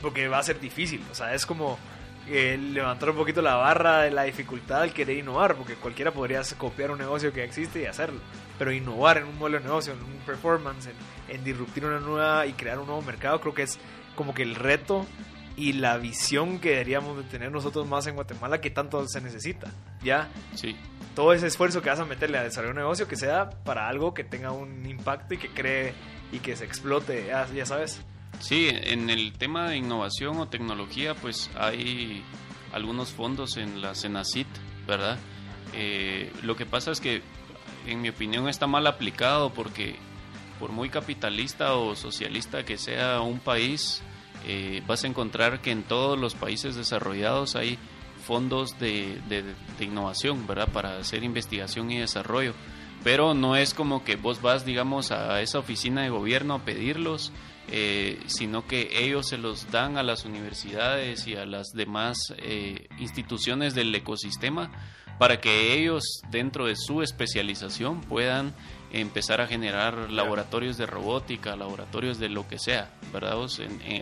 porque va a ser difícil, o sea, es como eh, levantar un poquito la barra de la dificultad al querer innovar, porque cualquiera podría copiar un negocio que ya existe y hacerlo, pero innovar en un modelo de negocio, en un performance, en, en disruptir una nueva y crear un nuevo mercado, creo que es como que el reto y la visión que deberíamos de tener nosotros más en Guatemala que tanto se necesita, ¿ya? Sí, todo ese esfuerzo que vas a meterle a desarrollar un negocio que sea para algo que tenga un impacto y que cree y que se explote, ya, ya sabes. Sí, en el tema de innovación o tecnología, pues hay algunos fondos en la Senacit, ¿verdad? Eh, lo que pasa es que, en mi opinión, está mal aplicado porque por muy capitalista o socialista que sea un país, eh, vas a encontrar que en todos los países desarrollados hay fondos de, de- de innovación, ¿verdad? Para hacer investigación y desarrollo. Pero no es como que vos vas, digamos, a esa oficina de gobierno a pedirlos, eh, sino que ellos se los dan a las universidades y a las demás eh, instituciones del ecosistema para que ellos, dentro de su especialización, puedan empezar a generar laboratorios de robótica, laboratorios de lo que sea, ¿verdad?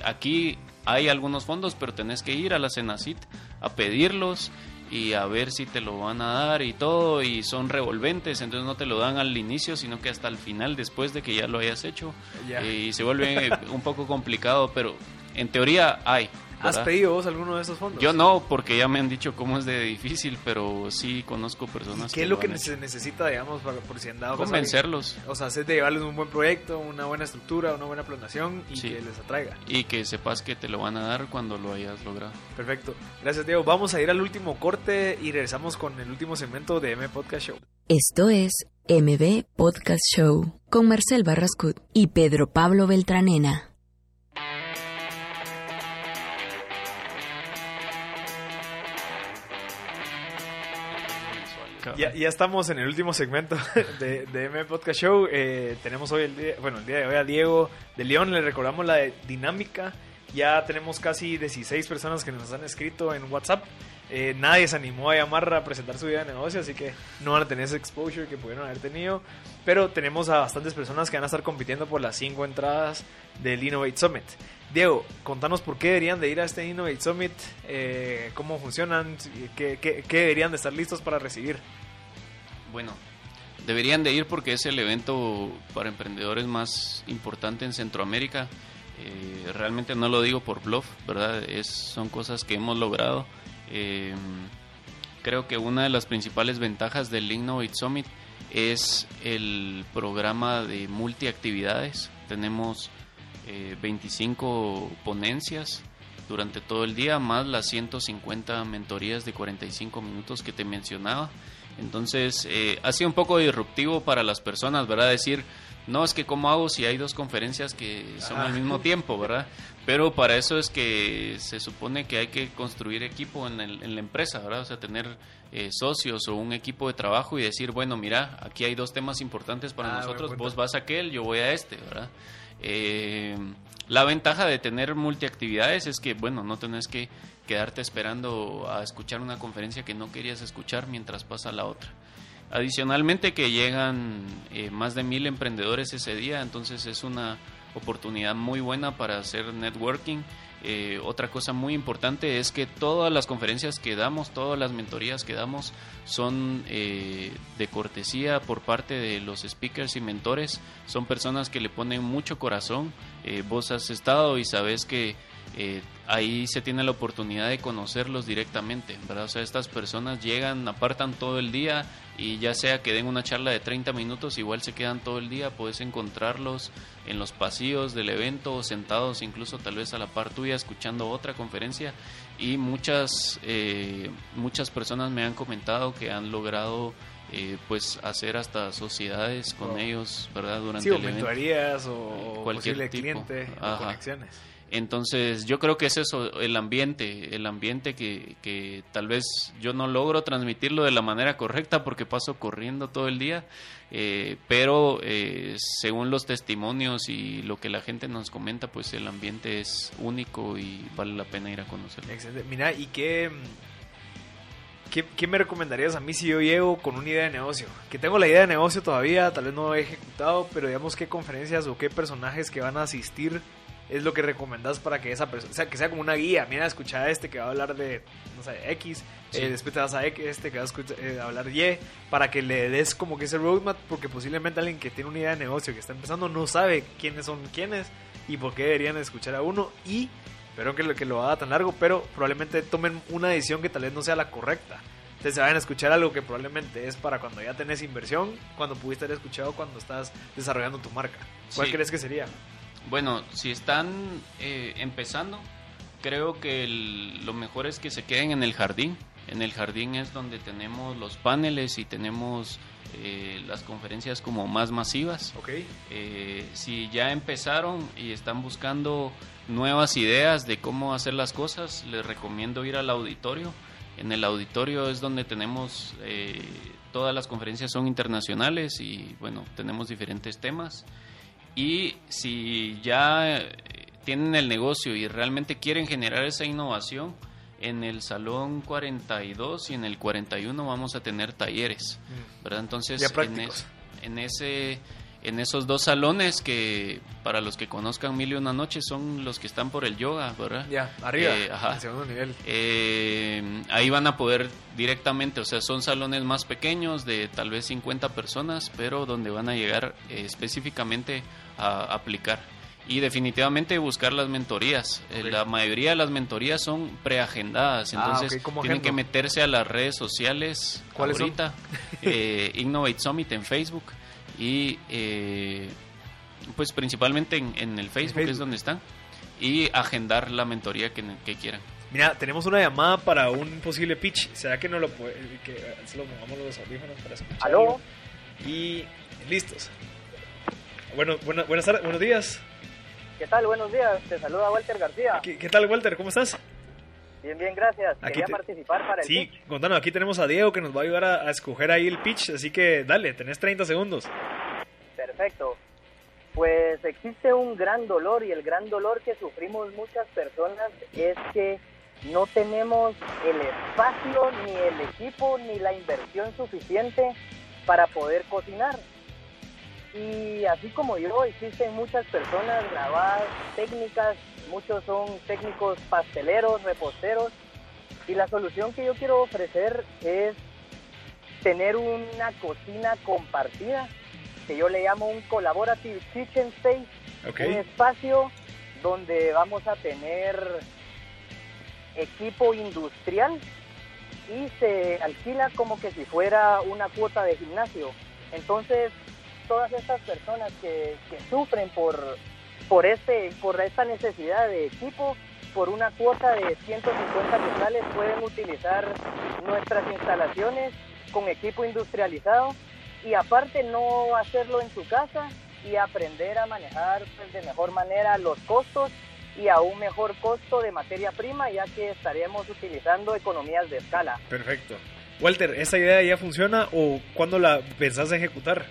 Aquí hay algunos fondos, pero tenés que ir a la Senacit a pedirlos y a ver si te lo van a dar y todo, y son revolventes, entonces no te lo dan al inicio, sino que hasta el final, después de que ya lo hayas hecho, eh, y se vuelve un poco complicado, pero en teoría hay. ¿Has pedido vos alguno de esos fondos? Yo no, porque ya me han dicho cómo es de difícil, pero sí conozco ¿Y personas qué es lo que se necesita, digamos, para, por si han dado Convencerlos? O sea, es de llevarles un buen proyecto, una buena estructura, una buena planeación y Sí. que les atraiga. y que sepas que te lo van a dar cuando lo hayas logrado. Perfecto. Gracias, Diego. Vamos a ir al último corte y regresamos con el último segmento de M Podcast Show. Esto es MB Podcast Show con Marcel Barrascut y Pedro Pablo Beltranena. Ya, ya, estamos en el último segmento de, de M Podcast Show. Eh, tenemos hoy el día, bueno, el día de hoy a Diego de León. Le recordamos la dinámica. Ya tenemos casi 16 personas que nos han escrito en WhatsApp. Eh, nadie se animó a llamar a presentar su idea de negocio, así que no van a tener ese exposure que pudieron haber tenido. Pero tenemos a bastantes personas que van a estar compitiendo por las 5 entradas del Innovate Summit. Diego, contanos por qué deberían de ir a este Innovate Summit, eh, cómo funcionan, qué, qué, deberían de estar listos para recibir. Bueno, deberían de ir porque es el evento para emprendedores más importante en Centroamérica. Eh, realmente no lo digo por bluff, ¿verdad? Es, son cosas que hemos logrado. Eh, creo que una de las principales ventajas del Innovate Summit es el programa de multiactividades. Tenemos 25 eh, ponencias durante todo el día, más las 150 mentorías de 45 minutos que te mencionaba. Entonces, eh, ha sido un poco disruptivo para las personas, ¿verdad? Decir, no, es que cómo hago si hay dos conferencias que son al mismo tiempo, ¿verdad? Pero para eso es que se supone que hay que construir equipo en, la empresa, ¿verdad? O sea, tener eh, socios o un equipo de trabajo y decir, bueno, mira, aquí hay dos temas importantes para ah, nosotros, vos vas a aquel, yo voy a este, ¿verdad? Eh, la ventaja de tener multiactividades es que, bueno, no tenés que quedarte esperando a escuchar una conferencia que no querías escuchar mientras pasa la otra. Adicionalmente que llegan eh, más de mil emprendedores ese día, entonces es una oportunidad muy buena para hacer networking. Eh, otra cosa muy importante es que todas las conferencias que damos, todas las mentorías que damos son eh, de cortesía por parte de los speakers y mentores. Son personas que le ponen mucho corazón. Vos has estado y sabes que ahí se tiene la oportunidad de conocerlos directamente, ¿verdad? O sea, estas personas llegan, apartan todo el día, y ya sea que den una charla de 30 minutos, igual se quedan todo el día, puedes encontrarlos en los pasillos del evento, sentados incluso tal vez a la par tuya escuchando otra conferencia y muchas, eh, muchas personas me han comentado que han logrado eh, pues hacer hasta sociedades con ellos, ¿verdad? Durante sí, el o cualquier cliente o conexiones. Entonces yo creo que es eso, el ambiente, el ambiente que, que, tal vez yo no logro transmitirlo de la manera correcta porque paso corriendo todo el día, eh, pero eh, según los testimonios y lo que la gente nos comenta, pues el ambiente es único y vale la pena ir a conocerlo. Excelente. Mira, ¿y qué, qué, qué me recomendarías a mí si yo llego con una idea de negocio? Que tengo la idea de negocio todavía, tal vez no he ejecutado, pero digamos qué conferencias o qué personajes que van a asistir es lo que recomendás para que esa persona, o sea, que sea como una guía. Mira, escucha a este que va a hablar de, no sé, X, eh, después te vas a este que va a, eh, hablar Y, para que le des como que ese roadmap, porque posiblemente alguien que tiene una idea de negocio que está empezando no sabe quiénes son quiénes y por qué deberían escuchar a uno y, pero que lo, que lo haga tan largo, pero probablemente tomen una decisión que tal vez no sea la correcta. Entonces se vayan a escuchar algo que probablemente es para cuando ya tenés inversión, cuando pudiste haber escuchado cuando estás desarrollando tu marca. ¿Cuál crees que sería? Bueno, si están eh, empezando, creo que lo mejor es que se queden en el jardín. En el jardín es donde tenemos los paneles y tenemos eh, las conferencias como más masivas. Okay. Eh, si ya empezaron y están buscando nuevas ideas de cómo hacer las cosas, les recomiendo ir al auditorio. En el auditorio es donde tenemos todas las conferencias son internacionales y bueno, tenemos diferentes temas. Y si ya eh, tienen el negocio y realmente quieren generar esa innovación, en el salón 42 y en el 41 vamos a tener talleres, mm. ¿verdad? Entonces, en, ese en esos dos salones que para los que conozcan Mil y una noche son los que están por el yoga, ¿verdad? Ya, arriba, eh, ajá. segundo nivel. Eh, ahí van a poder directamente, o sea, son salones más pequeños de tal vez 50 personas, pero donde van a llegar específicamente a aplicar. Y definitivamente buscar las mentorías. Eh, la mayoría de las mentorías son preagendadas, ah, entonces tienen que meterse a las redes sociales ¿Cuáles ahorita. Eh, Innovate Summit en Facebook y eh, pues principalmente en, el Facebook, es donde están y agendar la mentoría que, que, quieran. Mira, tenemos una llamada para un posible pitch. ¿Será que no lo puede que lo pongamos los audífonos para escucharlo? Y listos. Bueno, buenas tardes, buenos días. ¿Qué tal? Buenos días. Te saluda Walter García. ¿Qué, tal, Walter? ¿Cómo estás? Bien, bien, gracias. Aquí Quería te- participar para el Sí, pitch. contanos, aquí tenemos a Diego que nos va a ayudar a, a escoger ahí el pitch, así que dale, tenés 30 segundos. Perfecto. Pues existe un gran dolor y el gran dolor que sufrimos muchas personas es que no tenemos el espacio, ni el equipo, ni la inversión suficiente para poder cocinar. Y así como yo, existen muchas personas grabadas, técnicas, muchos son técnicos pasteleros, reposteros, y la solución que yo quiero ofrecer es tener una cocina compartida, que yo le llamo un Collaborative Kitchen Space, un espacio donde vamos a tener equipo industrial y se alquila como que si fuera una cuota de gimnasio. Entonces, todas estas personas que, sufren por, por, este, por esta necesidad de equipo, por una cuota de 150 quetzales, pueden utilizar nuestras instalaciones con equipo industrializado y aparte no hacerlo en su casa y aprender a manejar pues, de mejor manera los costos y a un mejor costo de materia prima ya que estaremos utilizando economías de escala. perfecto. Walter, ¿esa idea ya funciona o cuándo la pensás ejecutar?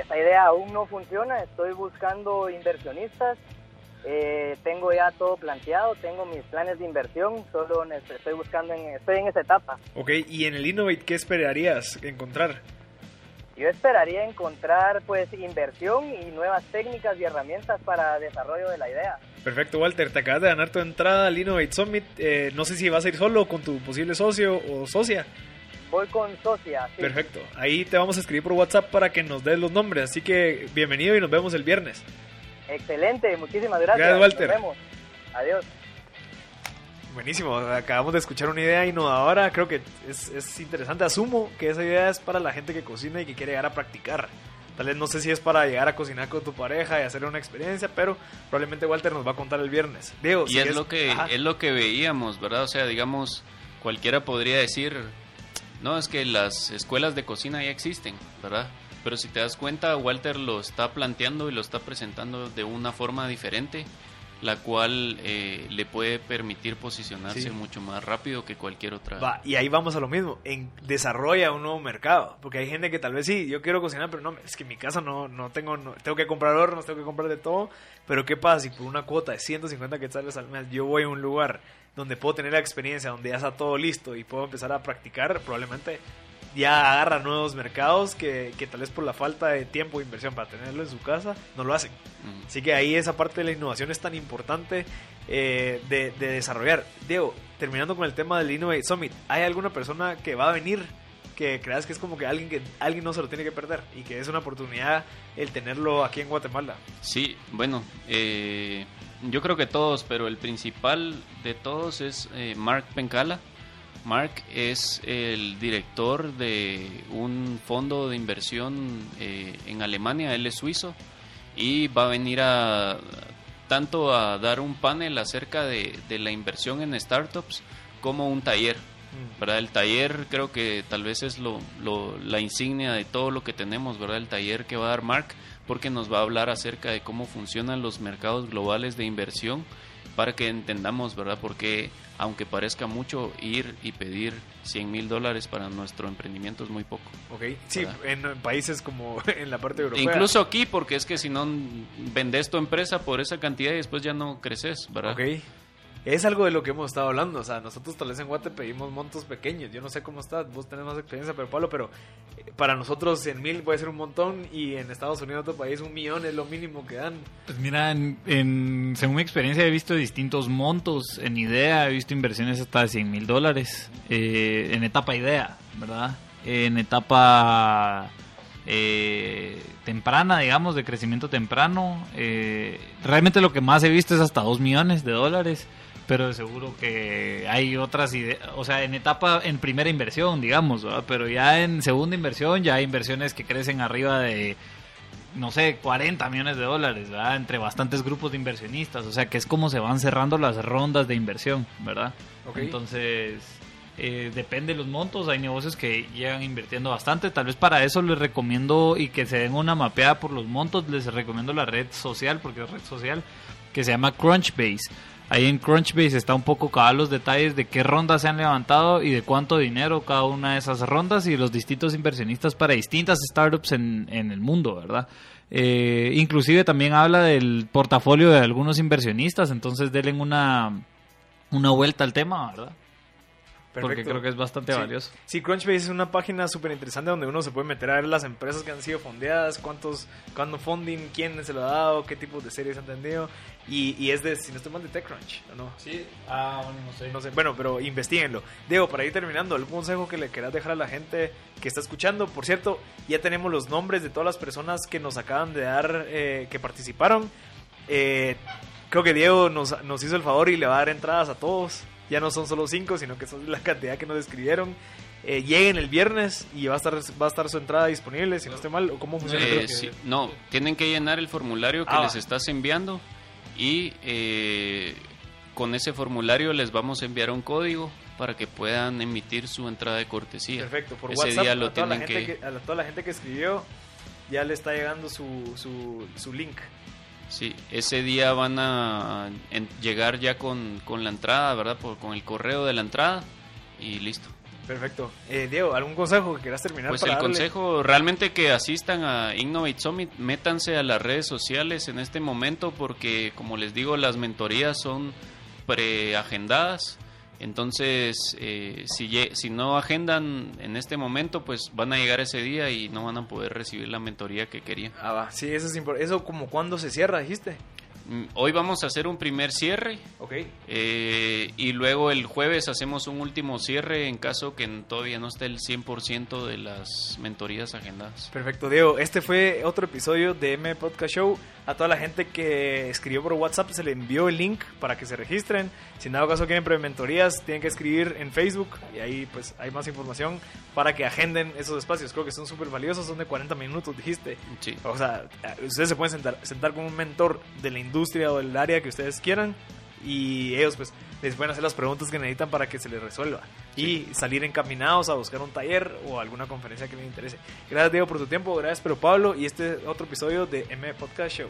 Esta idea aún no funciona, estoy buscando inversionistas, eh, tengo ya todo planteado, tengo mis planes de inversión, solo ne- estoy buscando, en, estoy en esa etapa. Ok, y en el Innovate, ¿qué esperarías encontrar? Yo esperaría encontrar pues inversión y nuevas técnicas y herramientas para desarrollo de la idea. Perfecto, Walter, te acabas de ganar tu entrada al Innovate Summit. Eh, no sé si vas a ir solo con tu posible socio o socia. Voy con socia. sí. Perfecto, ahí te vamos a escribir por WhatsApp para que nos des los nombres. Así que bienvenido y nos vemos el viernes. Excelente, muchísimas gracias. Gracias, Walter. Nos vemos. Adiós. Buenísimo, acabamos de escuchar una idea innovadora, creo que es, es interesante, asumo que esa idea es para la gente que cocina y que quiere llegar a practicar. Tal vez no sé si es para llegar a cocinar con tu pareja y hacer una experiencia, pero probablemente Walter nos va a contar el viernes. Diego, Y si es lo que Ajá. es lo que veíamos, ¿verdad? O sea, digamos, cualquiera podría decir, no, es que las escuelas de cocina ya existen, ¿verdad? Pero si te das cuenta, Walter lo está planteando y lo está presentando de una forma diferente, la cual eh, le puede permitir posicionarse Sí. mucho más rápido que cualquier otra. Va, y ahí vamos a lo mismo, en desarrolla un nuevo mercado, porque hay gente que tal vez sí, yo quiero cocinar, pero no, es que en mi casa no, no tengo, no- tengo que comprar hornos, tengo que comprar de todo, pero ¿qué pasa si por una cuota de 150 quetzales al mes yo voy a un lugar donde puedo tener la experiencia, donde ya está todo listo y puedo empezar a practicar, probablemente ya agarra nuevos mercados que, que tal vez por la falta de tiempo e inversión para tenerlo en su casa, no lo hacen. Así que ahí esa parte de la innovación es tan importante eh, de, de desarrollar. Diego, terminando con el tema del Innovate Summit, ¿hay alguna persona que va a venir que creas que es como que alguien que alguien no se lo tiene que perder y que es una oportunidad el tenerlo aquí en Guatemala? Sí, bueno, eh, yo creo que todos, pero el principal de todos es eh, Mark Pencala. Mark es el director de un fondo de inversión eh, en Alemania, él es suizo, y va a venir a tanto a dar un panel acerca de, de la inversión en startups como un taller. ¿verdad? El taller creo que tal vez es lo, lo- la insignia de todo lo que tenemos, ¿verdad? El taller que va a dar Mark, porque nos va a hablar acerca de cómo funcionan los mercados globales de inversión para que entendamos, ¿verdad? Porque aunque parezca mucho, ir y pedir 100 mil dólares para nuestro emprendimiento es muy poco. Ok, sí, en países como en la parte europea. Incluso aquí, porque es que si no vendes tu empresa por esa cantidad y después ya no creces, ¿verdad? Ok. Es algo de lo que hemos estado hablando. O sea, nosotros tal vez en Guate pedimos montos pequeños. Yo no sé cómo estás, vos tenés más experiencia, pero Pablo, pero eh, para nosotros 100 mil puede ser un montón y en Estados Unidos, otro país, un millón es lo mínimo que dan. Pues mira, en, en- según mi experiencia he visto distintos montos. En idea he visto inversiones hasta de 100 mil dólares. eh, en etapa idea, ¿verdad? En etapa eh, temprana, digamos, de crecimiento temprano. eh, realmente lo que más he visto es hasta 2 millones de dólares. Pero seguro que hay otras ideas, o sea, en etapa, en primera inversión, digamos, ¿verdad? Pero ya en segunda inversión ya hay inversiones que crecen arriba de no sé, 40 millones de dólares, ¿verdad? Entre bastantes grupos de inversionistas. O sea, que es como se van cerrando las rondas de inversión, ¿verdad? Entonces, Eh, depende de los montos, hay negocios que llegan invirtiendo bastante. Tal vez para eso les recomiendo y que se den una mapeada por los montos, les recomiendo la red social, porque es red social, que se llama Crunchbase. Ahí en Crunchbase está un poco cada los detalles de qué rondas se han levantado y de cuánto dinero cada una de esas rondas y los distintos inversionistas para distintas startups en, en el mundo, ¿verdad? Eh, inclusive también habla del portafolio de algunos inversionistas, entonces denle una, una vuelta al tema, ¿verdad? Porque creo que es bastante valioso. Sí, Crunchbase es una página súper interesante donde uno se puede meter a ver las empresas que han sido fondeadas, cuántos, cuándo funding, quién se lo ha dado, qué tipo de series han tenido. Y, y es de, si no estoy mal, de TechCrunch, ¿o no? Sí, ah, bueno, no sé. No sé, bueno, pero investiguenlo. Diego, para ir terminando, ¿algún consejo que le quieras dejar a la gente que está escuchando? Por cierto, ya tenemos los nombres de todas las personas que nos acaban de dar, eh, que participaron. Eh, creo que Diego nos, nos hizo el favor y le va a dar entradas a todos ya no son solo cinco, sino que son la cantidad que nos escribieron. Eh, lleguen el viernes y va a estar va a estar su entrada disponible, si no estoy mal, o cómo funciona. Eh, no, tienen que llenar el formulario que ah, les estás enviando y eh, con ese formulario les vamos a enviar un código para que puedan emitir su entrada de cortesía. Perfecto, por WhatsApp, a, toda la gente que... a toda la gente que escribió ya le está llegando su, su, su link. Sí, ese día van a llegar ya con, la entrada, ¿verdad? Por, con el correo de la entrada y listo. Perfecto. Eh, Diego, ¿algún consejo que quieras terminar? Pues el consejo, realmente que asistan a Innovate Summit, métanse a las redes sociales en este momento porque, como les digo, las mentorías son preagendadas. Entonces, eh, si, si no agendan en este momento, pues van a llegar ese día y no van a poder recibir la mentoría que querían. Ah, va. Sí, eso es importante. ¿Eso como cuándo se cierra, dijiste? Mm, hoy vamos a hacer un primer cierre. Ok. Eh, y luego el jueves hacemos un último cierre en caso que todavía no esté el 100% de las mentorías agendadas. Perfecto, Diego. Este fue otro episodio de M Podcast Show. A toda la gente que escribió por WhatsApp se le envió el link para que se registren. Si en dado caso quieren prementorías, tienen que escribir en Facebook y ahí pues hay más información para que agenden esos espacios. Creo que son súper valiosos, son de 40 minutos, dijiste. Sí. O sea, ustedes se pueden sentar, sentar con un mentor de la industria o del área que ustedes quieran y ellos pues les pueden hacer las preguntas que necesitan para que se les resuelva y salir encaminados a buscar un taller o alguna conferencia que les interese. Gracias Diego por tu tiempo, gracias pero Pablo y este otro episodio de M Podcast Show.